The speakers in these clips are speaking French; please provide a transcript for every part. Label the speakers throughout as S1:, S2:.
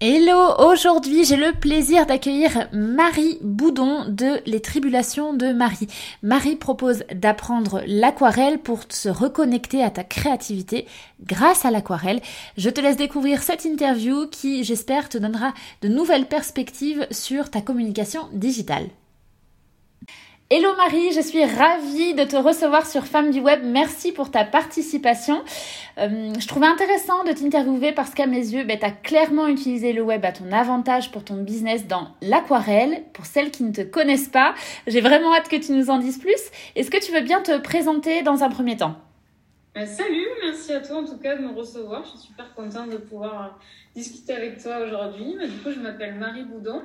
S1: Hello, aujourd'hui j'ai le plaisir d'accueillir Marie Boudon de Les Tribulations de Marie. Marie propose d'apprendre l'aquarelle pour se reconnecter à ta créativité grâce à l'aquarelle. Je te laisse découvrir cette interview qui j'espère te donnera de nouvelles perspectives sur ta communication digitale. Hello Marie, je suis ravie de te recevoir sur Femmes du Web. Merci pour ta participation. Euh, je trouvais intéressant de t'interviewer parce qu'à mes yeux, ben, tu as clairement utilisé le web à ton avantage pour ton business dans l'aquarelle. Pour celles qui ne te connaissent pas, j'ai vraiment hâte que tu nous en dises plus. Est-ce que tu veux bien te présenter dans un premier temps?
S2: Euh, Salut, merci à toi en tout cas de me recevoir. Je suis super contente de pouvoir discuter avec toi aujourd'hui. Du coup, je m'appelle Marie Boudon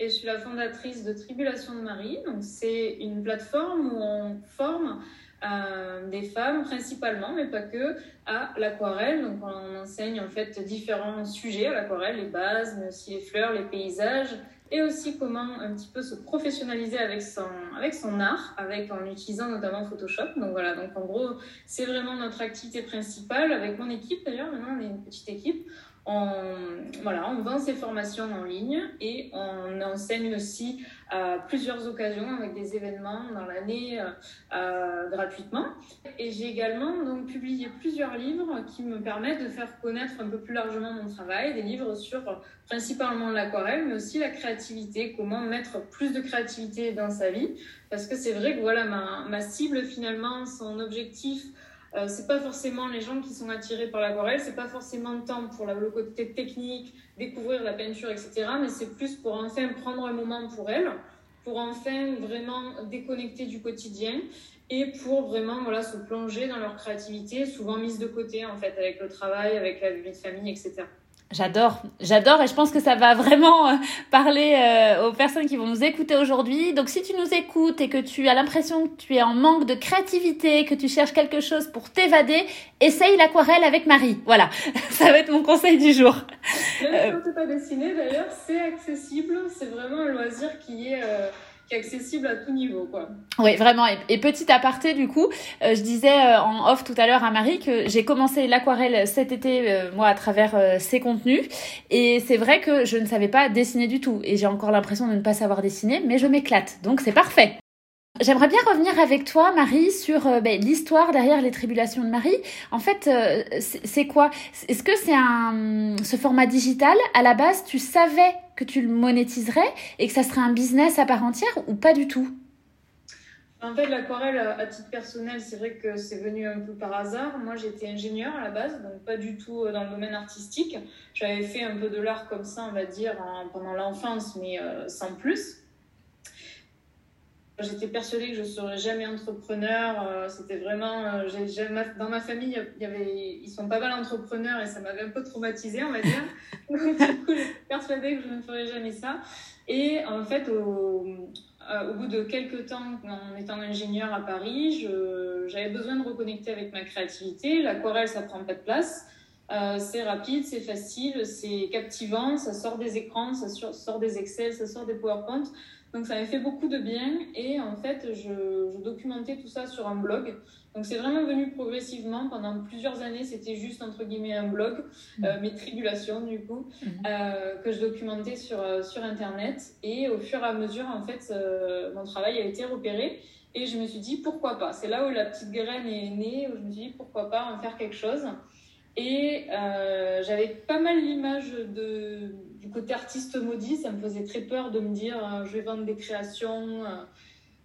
S2: et je suis la fondatrice de Tribulation de Marie. Donc, c'est une plateforme où on forme euh, des femmes principalement, mais pas que, à l'aquarelle. Donc, on enseigne en fait différents sujets à l'aquarelle, les bases, mais aussi les fleurs, les paysages, et aussi comment un petit peu se professionnaliser avec son, avec son art, avec, en utilisant notamment Photoshop. Donc voilà, donc en gros, c'est vraiment notre activité principale avec mon équipe d'ailleurs. Maintenant, on est une petite équipe on, voilà, on vend ces formations en ligne et on enseigne aussi à plusieurs occasions avec des événements dans l'année euh, euh, gratuitement. Et j'ai également donc publié plusieurs livres qui me permettent de faire connaître un peu plus largement mon travail, des livres sur principalement l'aquarelle, mais aussi la créativité, comment mettre plus de créativité dans sa vie. Parce que c'est vrai que voilà, ma cible finalement, son objectif, euh, c'est pas forcément les gens qui sont attirés par l'aquarelle, c'est pas forcément le temps pour le côté technique, découvrir la peinture, etc. Mais c'est plus pour enfin prendre un moment pour elles, pour enfin vraiment déconnecter du quotidien et pour vraiment voilà se plonger dans leur créativité, souvent mise de côté en fait avec le travail, avec la vie de famille, etc.
S1: J'adore, j'adore et je pense que ça va vraiment euh, parler euh, aux personnes qui vont nous écouter aujourd'hui. Donc si tu nous écoutes et que tu as l'impression que tu es en manque de créativité, que tu cherches quelque chose pour t'évader, essaye l'aquarelle avec Marie. Voilà, ça va être mon conseil du jour.
S2: Même si pas dessiner d'ailleurs, c'est accessible, c'est vraiment un loisir qui est... Euh accessible à tout niveau, quoi.
S1: Oui, vraiment. Et, petit aparté, du coup, euh, je disais euh, en off tout à l'heure à Marie que j'ai commencé l'aquarelle cet été, euh, moi, à travers ses contenus. Et c'est vrai que je ne savais pas dessiner du tout. Et j'ai encore l'impression de ne pas savoir dessiner, mais je m'éclate. Donc c'est parfait. J'aimerais bien revenir avec toi, Marie, sur ben, l'histoire derrière les tribulations de Marie. En fait, c'est quoi? Est-ce que c'est un ce format digital? À la base Tu savais que tu le monétiserais et que ça serait un business à part entière ou pas du tout?
S2: En fait, l'aquarelle, à titre personnel, c'est vrai que c'est venu un peu par hasard. Moi, j'étais ingénieure à la base, donc pas du tout euh, dans le domaine artistique. J'avais fait un peu de l'art comme ça, on va dire, pendant l'enfance, mais euh, sans plus. J'étais persuadée que je ne serais jamais entrepreneur. Euh, c'était vraiment. Euh, dans ma famille, ils sont pas mal entrepreneurs et ça m'avait un peu traumatisée, on va dire. Donc, du coup, j'étais persuadée que je ne ferais jamais ça. Et en fait, au, euh, bout de quelques temps, en étant ingénieur à Paris, j'avais besoin de reconnecter avec ma créativité. L'aquarelle, ça prend pas de place. c'est rapide, c'est facile, c'est captivant, ça sort des écrans, ça sort des Excel, ça sort des PowerPoint. Donc ça m'a fait beaucoup de bien et en fait je, je documentais tout ça sur un blog. Donc c'est vraiment venu progressivement. Pendant plusieurs années c'était juste entre guillemets un blog, mmh. euh, mes tribulations du coup, mmh. euh, que je documentais sur, euh, sur internet. Et au fur et à mesure en fait mon travail a été repéré et je me suis dit pourquoi pas? C'est là où la petite graine est née, où je me suis dit pourquoi pas en faire quelque chose. Et j'avais pas mal l'image de du côté artiste maudit, ça me faisait très peur de me dire euh, je vais vendre des créations, euh,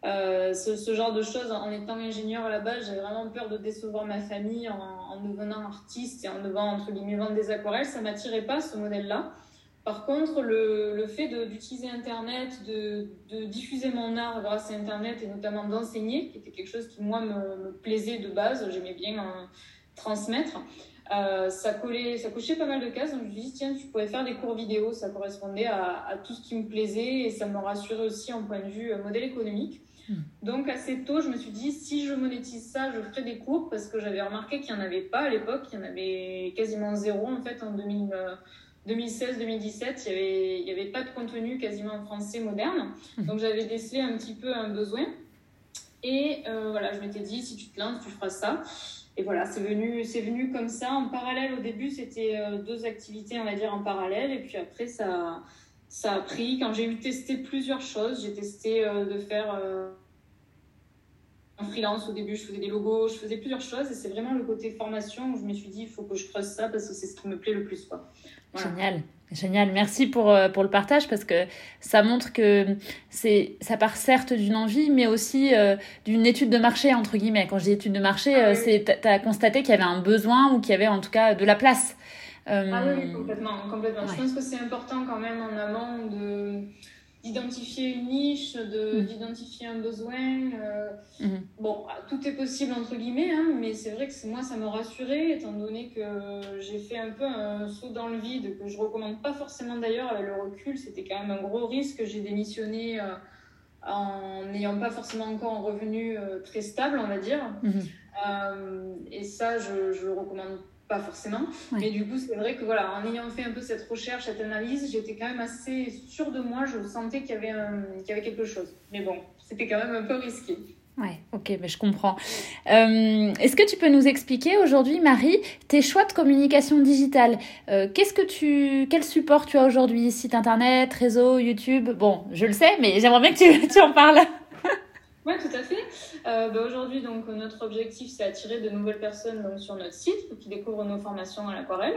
S2: euh, ce, genre de choses. En étant ingénieur base, j'avais vraiment peur de décevoir ma famille en, devenant artiste et en devant, entre guillemets, vendre des aquarelles. Ça m'attirait pas, ce modèle-là. Par contre, le, fait d'utiliser Internet, de, de, diffuser mon art grâce à Internet et notamment d'enseigner, qui était quelque chose qui, moi, me, me plaisait de base, j'aimais bien transmettre, euh, ça, collait, ça cochait pas mal de cases. Donc je me suis dit, tiens, tu pourrais faire des cours vidéo. Ça correspondait à, à tout ce qui me plaisait et ça me rassurait aussi en point de vue euh, modèle économique. Hmm. Donc assez tôt, je me suis dit, si je monétise ça, je ferai des cours parce que j'avais remarqué qu'il n'y en avait pas à l'époque. Il y en avait quasiment zéro en fait en 2000. 2016-2017, il n'y avait, il y avait pas de contenu quasiment en français moderne. Hmm. Donc j'avais décelé un petit peu un besoin. Et euh, voilà, je m'étais dit, si tu te lances, tu feras ça et voilà, c'est venu, c'est venu comme ça. En parallèle, au début, c'était euh, deux activités, on va dire, en parallèle. Et puis après, ça, ça a pris. Quand j'ai eu testé plusieurs choses, j'ai testé euh, de faire euh, en freelance au début, je faisais des logos, je faisais plusieurs choses. Et c'est vraiment le côté formation où je me suis dit, il faut que je creuse ça parce que c'est ce qui me plaît le plus. Quoi.
S1: Génial. Génial, merci pour, euh, pour le partage parce que ça montre que c'est ça part certes d'une envie, mais aussi euh, d'une étude de marché, entre guillemets. Quand je dis étude de marché, ah, euh, c'est tu as constaté qu'il y avait un besoin ou qu'il y avait en tout cas de la place.
S2: Ah oui, complètement. complètement. Je pense que c'est important quand même en amont de d'identifier une niche, de, mm. d'identifier un besoin. Euh, mm-hmm. Bon, tout est possible entre guillemets, hein, mais c'est vrai que moi, ça me rassurait, étant donné que j'ai fait un peu un saut dans le vide, que je recommande pas forcément d'ailleurs avec le recul. C'était quand même un gros risque. J'ai démissionné euh, en n'ayant pas forcément encore un revenu euh, très stable, on va dire. Mm-hmm. et ça, je, je le recommande pas forcément. Mais du coup, c'est vrai que voilà, en ayant fait un peu cette recherche, cette analyse, j'étais quand même assez sûre de moi. Je sentais qu'il y avait, qu'il y avait quelque chose. Mais bon, c'était quand même un peu risqué.
S1: Ouais, ok, mais je comprends. Euh, est-ce que tu peux nous expliquer aujourd'hui, Marie, tes choix de communication digitale? Euh, Qu'est-ce que tu, quel support tu as aujourd'hui? Site internet, réseau, YouTube? Bon, je le sais, mais j'aimerais bien que tu, tu en parles.
S2: Oui, tout à fait. Euh, bah, aujourd'hui, donc, notre objectif, c'est attirer de nouvelles personnes donc, sur notre site pour qu'ils découvrent nos formations à l'aquarelle.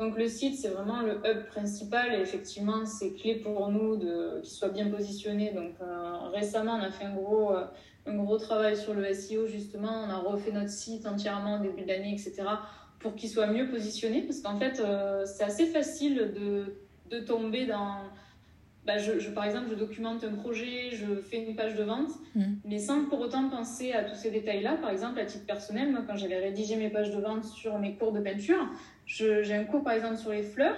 S2: Donc, le site, c'est vraiment le hub principal et effectivement, c'est clé pour nous qu'il soit bien positionné. Donc, euh, récemment, on a fait un gros, euh, un gros travail sur le SEO, justement. On a refait notre site entièrement début d'année, etc., pour qu'il soit mieux positionné parce qu'en fait, c'est assez facile de, de tomber dans bah, je, par exemple, je documente un projet, je fais une page de vente, mm. mais sans pour autant penser à tous ces détails-là. Par exemple, à titre personnel, moi, quand j'avais rédigé mes pages de vente sur mes cours de peinture, j'ai un cours, par exemple, sur les fleurs,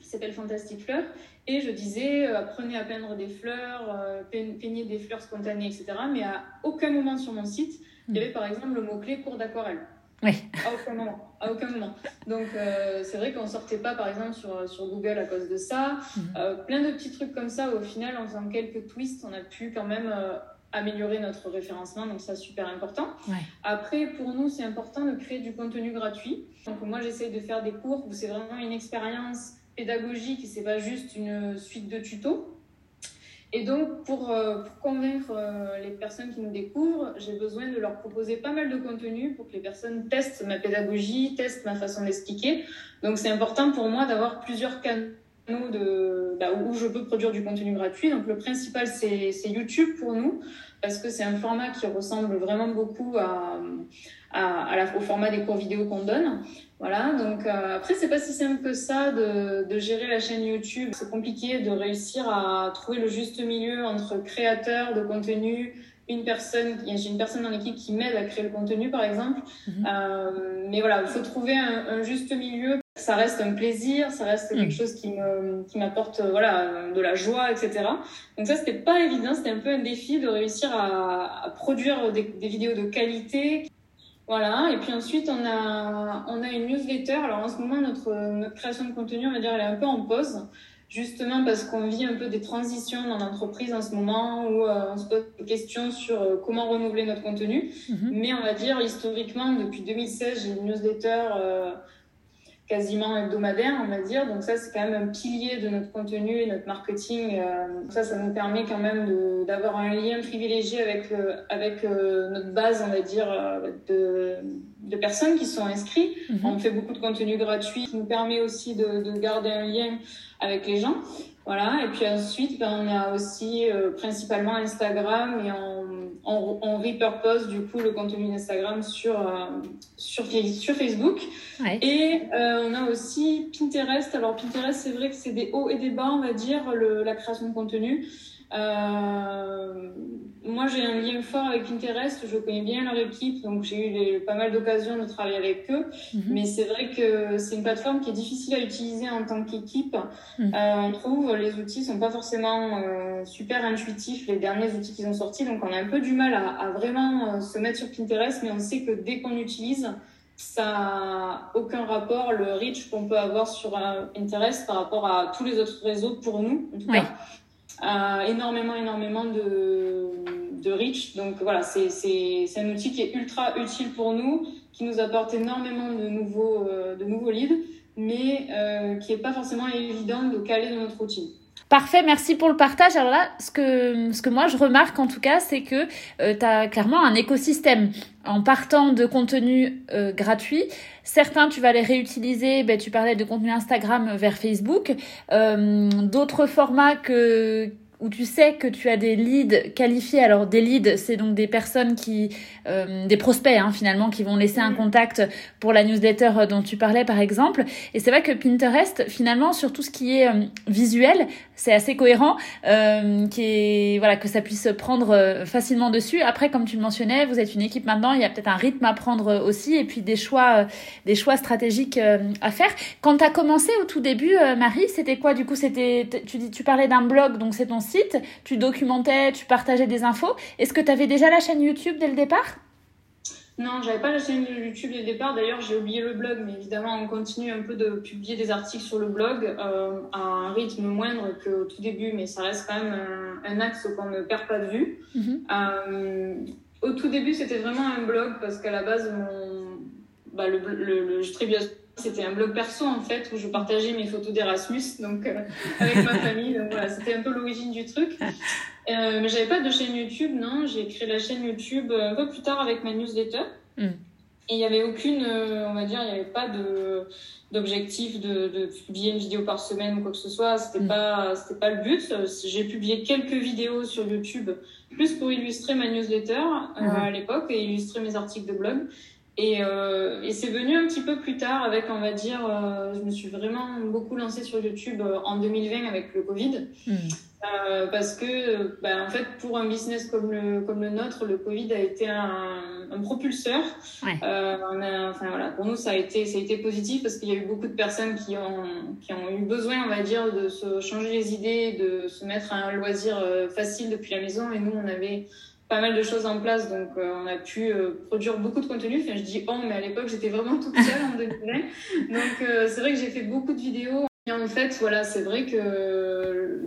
S2: qui s'appelle Fantastic Fleurs, et je disais, euh, apprenez à peindre des fleurs, euh, peignez des fleurs spontanées, etc. Mais à aucun moment sur mon site, il y mm. avait, par exemple, le mot-clé cours d'aquarelle.
S1: Oui.
S2: À aucun moment. À aucun moment. Donc, euh, c'est vrai qu'on sortait pas, par exemple, sur, sur Google à cause de ça. Mhm. Euh, plein de petits trucs comme ça. Au final, en faisant quelques twists, on a pu quand même euh, améliorer notre référencement. Donc, ça, super important. Après, pour nous, c'est important de créer du contenu gratuit. Donc, moi, j'essaie de faire des cours où c'est vraiment une expérience pédagogique et c'est pas juste une suite de tutos. Et donc, pour, euh, convaincre euh, les personnes qui nous découvrent, j'ai besoin de leur proposer pas mal de contenu pour que les personnes testent ma pédagogie, testent ma façon d'expliquer. Donc, c'est important pour moi d'avoir plusieurs canaux de, bah, où je peux produire du contenu gratuit. Donc, le principal, c'est YouTube pour nous, parce que c'est un format qui ressemble vraiment beaucoup à, à, à la, au format des cours vidéo qu'on donne. Voilà, donc euh, après, c'est pas si simple que ça de, de gérer la chaîne YouTube. C'est compliqué de réussir à trouver le juste milieu entre créateur de contenu, une personne, j'ai une personne dans l'équipe qui m'aide à créer le contenu, par exemple. Mhm. Euh, mais voilà, il faut trouver un, un, juste milieu. Ça reste un plaisir, ça reste quelque mhm. chose qui me, qui m'apporte, voilà, de la joie, etc. Donc ça, c'était pas évident, c'était un peu un défi de réussir à, à produire des, des vidéos de qualité voilà, et puis ensuite on a, on a une newsletter. Alors en ce moment, notre, notre création de contenu, on va dire, elle est un peu en pause, justement parce qu'on vit un peu des transitions dans l'entreprise en ce moment où euh, on se pose des questions sur euh, comment renouveler notre contenu. Mhm. Mais on va dire, historiquement, depuis 2016, j'ai une newsletter. Euh, quasiment hebdomadaire, on va dire. Donc ça, c'est quand même un pilier de notre contenu et notre marketing. Euh, ça, ça nous permet quand même d'avoir un lien privilégié avec, avec euh, notre base, on va dire, euh, de, de personnes qui sont inscrits.
S1: Mhm.
S2: On fait beaucoup de contenu gratuit qui nous permet aussi de, de garder un lien avec les gens. Voilà. Et puis ensuite, ben, on a aussi euh, principalement Instagram et on, on, on repurpose du coup le contenu d'Instagram sur, euh, sur, sur Facebook.
S1: Ouais.
S2: Et euh, on a aussi Pinterest. Alors Pinterest, c'est vrai que c'est des hauts et des bas, on va dire, le, la création de contenu. Euh, moi, j'ai un lien fort avec Pinterest. Je connais bien leur équipe, donc j'ai eu les, pas mal d'occasions de travailler avec eux.
S1: Mhm.
S2: Mais c'est vrai que c'est une plateforme qui est difficile à utiliser en tant qu'équipe.
S1: Mhm.
S2: Euh, on trouve les outils sont pas forcément euh, super intuitifs, les derniers outils qu'ils ont sortis. Donc, on a un peu du mal à, à vraiment se mettre sur Pinterest, mais on sait que dès qu'on utilise, ça a aucun rapport le reach qu'on peut avoir sur Pinterest par rapport à tous les autres réseaux pour nous, en tout
S1: Ouais.
S2: cas. Euh, énormément, énormément de, de reach. Donc voilà, c'est c'est- c'est un outil qui est ultra utile pour nous, qui nous apporte énormément de nouveaux, euh, de nouveaux leads, mais euh, qui est pas forcément évident de caler dans notre routine.
S1: Parfait, merci pour le partage. Alors là, ce que, ce que moi je remarque en tout cas, c'est que tu as clairement un écosystème. En partant de contenu euh, gratuit, certains tu vas les réutiliser, ben, tu parlais de contenu Instagram vers Facebook, Euh, d'autres formats que où tu sais que tu as des leads qualifiés. Alors des leads, c'est donc des personnes qui, euh, des prospects hein, finalement, qui vont laisser un
S2: Mhm.
S1: contact pour la newsletter euh, dont tu parlais par exemple. Et c'est vrai que Pinterest, finalement, sur tout ce qui est euh, visuel, c'est assez cohérent, euh, qui est voilà que ça puisse prendre euh, facilement dessus. Après, comme tu le mentionnais, vous êtes une équipe maintenant, il y a peut-être un rythme à prendre aussi, et puis des choix, euh, des choix stratégiques à faire. Quand tu as commencé au tout début, Marie, c'était quoi du coup? C'était tu dis tu parlais d'un blog, donc c'est ton site, tu documentais, tu partageais des infos. Est-ce que tu avais déjà la chaîne YouTube dès le départ?
S2: Non, j'avais pas la chaîne YouTube dès le départ. D'ailleurs, j'ai oublié le blog, mais évidemment, on continue un peu de publier des articles sur le blog euh, à un rythme moindre qu'au tout début, mais ça reste quand même un, un axe qu'on ne perd pas de vue.
S1: Mhm.
S2: Euh, au tout début, c'était vraiment un blog parce qu'à la base, mon, bah, le, le, le Tribulation, c'était un blog perso en fait où je partageais mes photos d'Erasmus, donc euh, avec ma famille. Donc voilà, c'était un peu l'origine du truc. Euh, mais j'avais pas de chaîne YouTube, non. J'ai créé la chaîne YouTube un peu plus tard avec ma newsletter.
S1: Mm.
S2: Et il n'y avait aucune, euh, on va dire, il n'y avait pas de d'objectif de, de publier une vidéo par semaine ou quoi que ce soit. C'était
S1: Mm.
S2: pas, c'était pas le but. Euh, J'ai publié quelques vidéos sur YouTube, plus pour illustrer ma newsletter euh,
S1: Mhm.
S2: à l'époque et illustrer mes articles de blog. Et, euh, et c'est venu un petit peu plus tard avec, on va dire, euh, je me suis vraiment beaucoup lancée sur YouTube euh, en 2020 avec le Covid.
S1: Mhm.
S2: Euh, parce que, bah, en fait, pour un business comme le, comme le nôtre, le Covid a été un, un propulseur.
S1: Ouais.
S2: Euh, on a, enfin, voilà, pour nous, ça a été, ça a été positif parce qu'il y a eu beaucoup de personnes qui ont, qui ont eu besoin, on va dire, de se changer les idées, de se mettre à un loisir euh, facile depuis la maison. Et nous, on avait pas mal de choses en place, donc euh, on a pu euh, produire beaucoup de contenu. Enfin, je dis on, mais à l'époque, j'étais vraiment toute seule en 2020. Donc, euh, c'est vrai que j'ai fait beaucoup de vidéos. Et en fait, voilà, c'est vrai que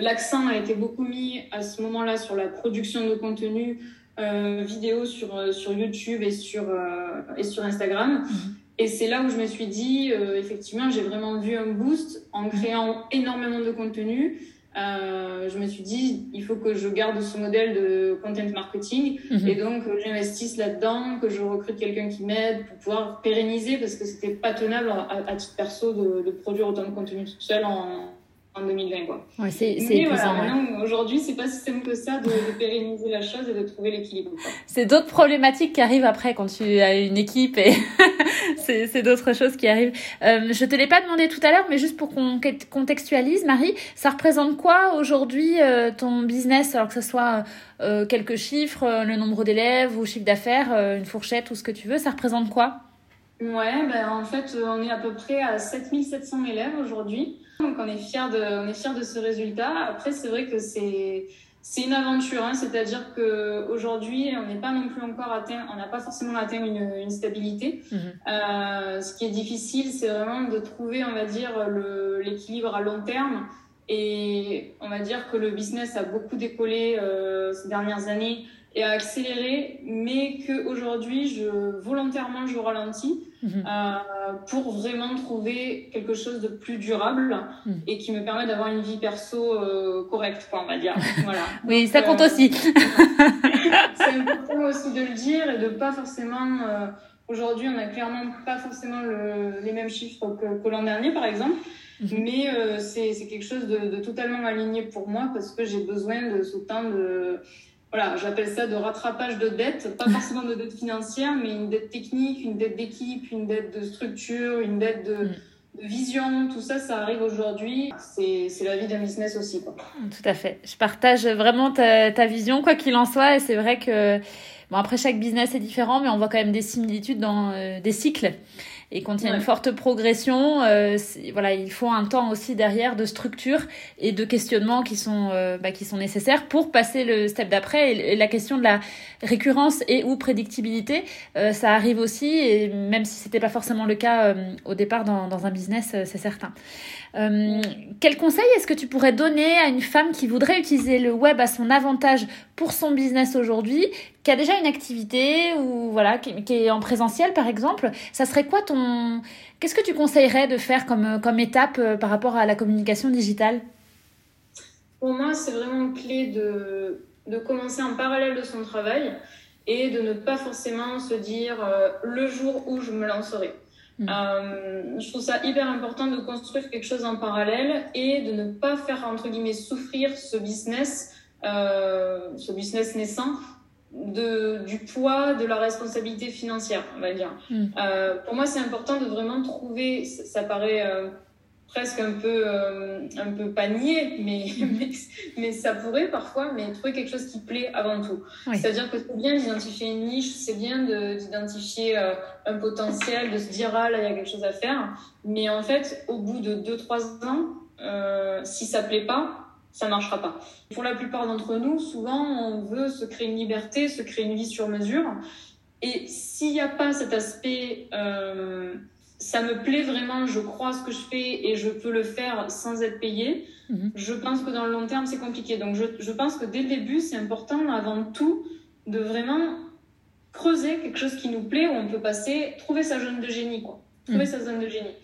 S2: l'accent a été beaucoup mis à ce moment-là sur la production de contenu euh, vidéo sur, euh, sur YouTube et sur, euh, et sur Instagram.
S1: Mhm.
S2: Et c'est là où je me suis dit, euh, effectivement, j'ai vraiment vu un boost en créant énormément de contenu. Euh, je me suis dit, il faut que je garde ce modèle de content marketing
S1: Mhm.
S2: et donc euh, j'investisse là-dedans, que je recrute quelqu'un qui m'aide pour pouvoir pérenniser parce que c'était pas tenable à, à titre perso de, de produire autant de contenu toute seule en, en 2020. Quoi.
S1: Ouais, c'est
S2: Mais voilà,
S1: ouais.
S2: aujourd'hui, c'est pas si simple que ça de, de pérenniser la chose et de trouver l'équilibre.
S1: C'est d'autres problématiques qui arrivent après quand tu as une équipe et c'est d'autres choses qui arrivent. Euh, je te l'ai pas demandé tout à l'heure, mais juste pour qu'on contextualise, Marie, ça représente quoi aujourd'hui euh, ton business, alors que ce soit euh, quelques chiffres, le nombre d'élèves ou chiffre d'affaires, une fourchette ou ce que tu veux, ça représente quoi?
S2: Ouais, ben en fait, euh, on est à peu près à 7700 élèves aujourd'hui. Donc on est fiers de, on est fiers de ce résultat. Après, c'est vrai que c'est, c'est une aventure, hein, c'est-à-dire que aujourd'hui, on n'est pas non plus encore atteint, on n'a pas forcément atteint une, une stabilité.
S1: Mhm.
S2: Euh, ce qui est difficile, c'est vraiment de trouver, on va dire, l'équilibre à long terme. Et on va dire que le business a beaucoup décollé euh, ces dernières années et a accéléré, mais qu'aujourd'hui, je, volontairement, je ralentis
S1: Mhm.
S2: euh, pour vraiment trouver quelque chose de plus durable
S1: Mhm.
S2: et qui me permet d'avoir une vie perso euh, correcte, quoi, on va dire. Voilà.
S1: Oui, ça compte
S2: euh,
S1: aussi.
S2: c'est important aussi de le dire et de pas forcément euh, Aujourd'hui, on n'a clairement pas forcément les mêmes chiffres que, l'an dernier, par exemple. Mhm. Mais euh, c'est quelque chose de, totalement aligné pour moi parce que j'ai besoin de ce temps de. Voilà, j'appelle ça de rattrapage de dettes, pas forcément de dette financière, mais une dette technique, une dette d'équipe, une dette de structure, une dette de. Mhm vision, tout ça, ça arrive aujourd'hui. C'est la vie d'un business aussi. Quoi.
S1: Tout à fait. Je partage vraiment ta, ta vision, quoi qu'il en soit. Et c'est vrai que, bon, après, chaque business est différent, mais on voit quand même des similitudes dans euh, des cycles. Et quand il y a une forte progression, euh, voilà, il faut un temps aussi derrière de structure et de questionnement qui sont, euh, bah, qui sont nécessaires pour passer le step d'après. Et, la question de la récurrence et ou prédictibilité, euh, ça arrive aussi, et même si c'était pas forcément le cas au départ dans, dans un business, c'est certain. Euh, quel conseil est-ce que tu pourrais donner à une femme qui voudrait utiliser le web à son avantage pour son business aujourd'hui, qui a déjà une activité ou voilà, qui, est en présentiel par exemple Ça serait quoi ton Qu'est-ce que tu conseillerais de faire comme comme étape euh, par rapport à la communication digitale?
S2: Pour moi, c'est vraiment clé de de commencer en parallèle de son travail et de ne pas forcément se dire euh, le jour où je me lancerai. Mm. Euh, je trouve ça hyper important de construire quelque chose en parallèle et de ne pas faire, entre guillemets, souffrir ce business, ce business naissant, de, du poids de la responsabilité financière, on va dire. Mm. Euh, pour moi, c'est important de vraiment trouver, ça, ça paraît euh, presque un peu, euh, un peu panier, mais, mais, ça pourrait parfois, mais trouver quelque chose qui plaît avant tout. C'est-à-dire que c'est bien d'identifier une niche, c'est bien d'identifier euh, un potentiel, de se dire, ah là, il y a quelque chose à faire. Mais en fait, au bout de 2-3 ans, euh, si ça plaît pas, ça marchera pas. Pour la plupart d'entre nous, souvent, on veut se créer une liberté, se créer une vie sur mesure. Et s'il n'y a pas cet aspect euh, ça me plaît vraiment, je crois ce que je fais et je peux le faire sans être payé, mhm. je pense que dans le long terme, c'est compliqué. Donc, je, je, pense que dès le début, c'est important avant tout de vraiment creuser quelque chose qui nous plaît, où on peut passer, trouver sa zone de génie, quoi. Trouver mhm. sa zone de génie.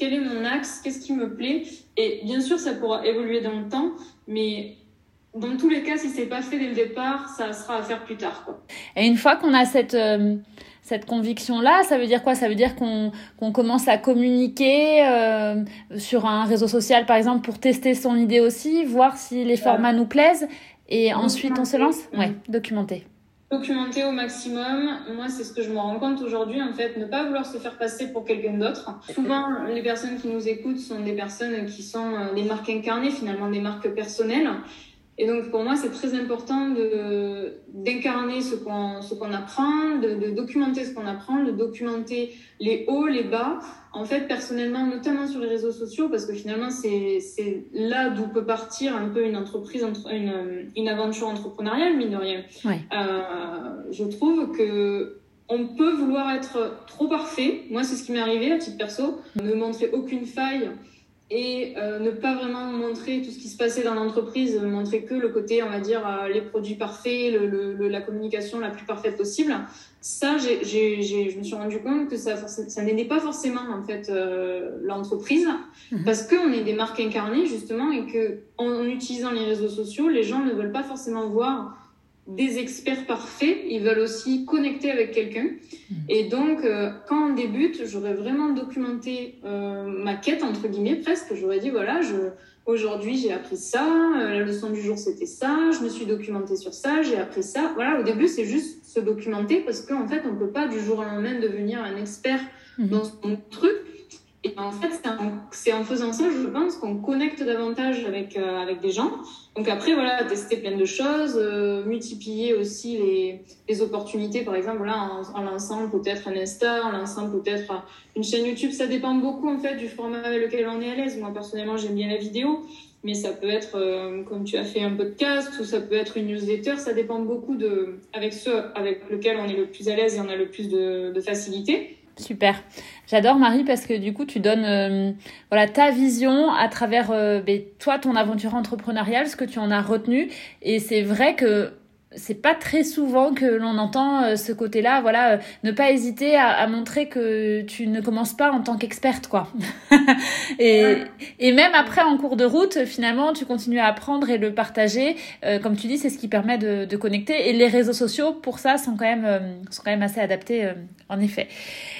S2: Quel est mon axe Qu'est-ce qui me plaît. Et bien sûr, ça pourra évoluer dans le temps, mais dans tous les cas, si c'est pas fait dès le départ, ça sera à faire plus tard, quoi.
S1: Et une fois qu'on a cette... Euh, cette conviction-là, ça veut dire quoi? Ça veut dire qu'on commence à communiquer euh, sur un réseau social, par exemple, pour tester son idée aussi, voir si les formats nous plaisent, et ensuite on se lance? Ouais, documenter.
S2: Documenter au maximum. Moi, c'est ce que je me rends compte aujourd'hui, en fait, ne pas vouloir se faire passer pour quelqu'un d'autre. Souvent, les personnes qui nous écoutent sont des personnes qui sont euh, des marques incarnées, finalement, des marques personnelles. Et donc pour moi, c'est très important d'incarner ce qu'on qu'on apprend, de, de, documenter ce qu'on apprend, de documenter les hauts, les bas. En fait, personnellement, notamment sur les réseaux sociaux, parce que finalement, c'est là d'où peut partir un peu une entreprise, une une aventure entrepreneuriale, mine de rien. Euh, je trouve que on peut vouloir être trop parfait. Moi, c'est ce qui m'est arrivé à titre perso, ne montrer aucune faille et euh, ne pas vraiment montrer tout ce qui se passait dans l'entreprise, montrer que le côté, on va dire, euh, les produits parfaits, le, le, la communication la plus parfaite possible. Ça, je me suis rendu compte que ça, ça n'aidait pas forcément en fait euh, l'entreprise, mhm. parce qu'on est des marques incarnées justement et que en utilisant les réseaux sociaux, les gens ne veulent pas forcément voir des experts parfaits, ils veulent aussi connecter avec quelqu'un. Hmm. Et donc, euh, quand on débute, j'aurais vraiment documenté euh, ma quête, entre guillemets, presque. J'aurais dit, voilà, je, aujourd'hui, j'ai appris ça, euh, la leçon du jour, c'était ça, je me suis documenté sur ça, j'ai appris ça. Voilà, au début, c'est juste se documenter parce qu'en fait, on peut pas du jour au lendemain devenir un expert hmm. dans son truc. Et en fait, c'est en, faisant ça, je pense, qu'on connecte davantage avec, euh, avec des gens. Donc après, voilà, tester plein de choses, euh, multiplier aussi les, les opportunités, par exemple, là, en, en lançant peut-être un Insta, en lançant peut-être une chaîne YouTube. Ça dépend beaucoup, en fait, du format avec lequel on est à l'aise. Moi, personnellement, j'aime bien la vidéo, mais ça peut être, euh, comme tu as fait un podcast, ou ça peut être une newsletter. Ça dépend beaucoup de, avec ceux avec lequel on est le plus à l'aise et on a le plus de, de facilité.
S1: Super. J'adore Marie parce que du coup tu donnes euh, voilà ta vision à travers euh, ben, toi ton aventure entrepreneuriale, ce que tu en as retenu et c'est vrai que c'est pas très souvent que l'on entend euh, ce côté-là, voilà, euh, ne pas hésiter à, montrer que tu ne commences pas en tant qu'experte, quoi. et, et même après, en cours de route, finalement, tu continues à apprendre et le partager. Euh, comme tu dis, c'est ce qui permet de, de, connecter. Et les réseaux sociaux, pour ça, sont quand même, sont quand même assez adaptés, en effet.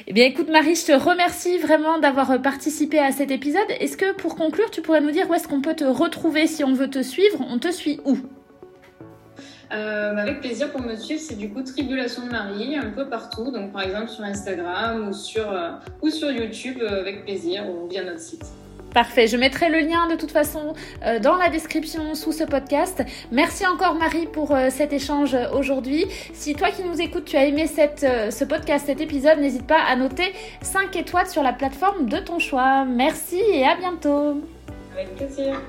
S1: Eh bien, écoute, Marie, je te remercie vraiment d'avoir participé à cet épisode. Est-ce que, pour conclure, tu pourrais nous dire où est-ce qu'on peut te retrouver si on veut te suivre? On te suit où?
S2: Euh, avec plaisir pour me suivre, c'est du coup Tribulation de Marie, un peu partout, donc par exemple sur Instagram ou sur, euh, ou sur YouTube, euh, avec plaisir, ou via notre site.
S1: Parfait, je mettrai le lien de toute façon dans la description sous ce podcast. Merci encore Marie pour cet échange aujourd'hui. Si toi qui nous écoutes, tu as aimé cette, ce podcast, cet épisode, n'hésite pas à noter 5 étoiles sur la plateforme de ton choix. Merci et à bientôt.
S2: Avec plaisir.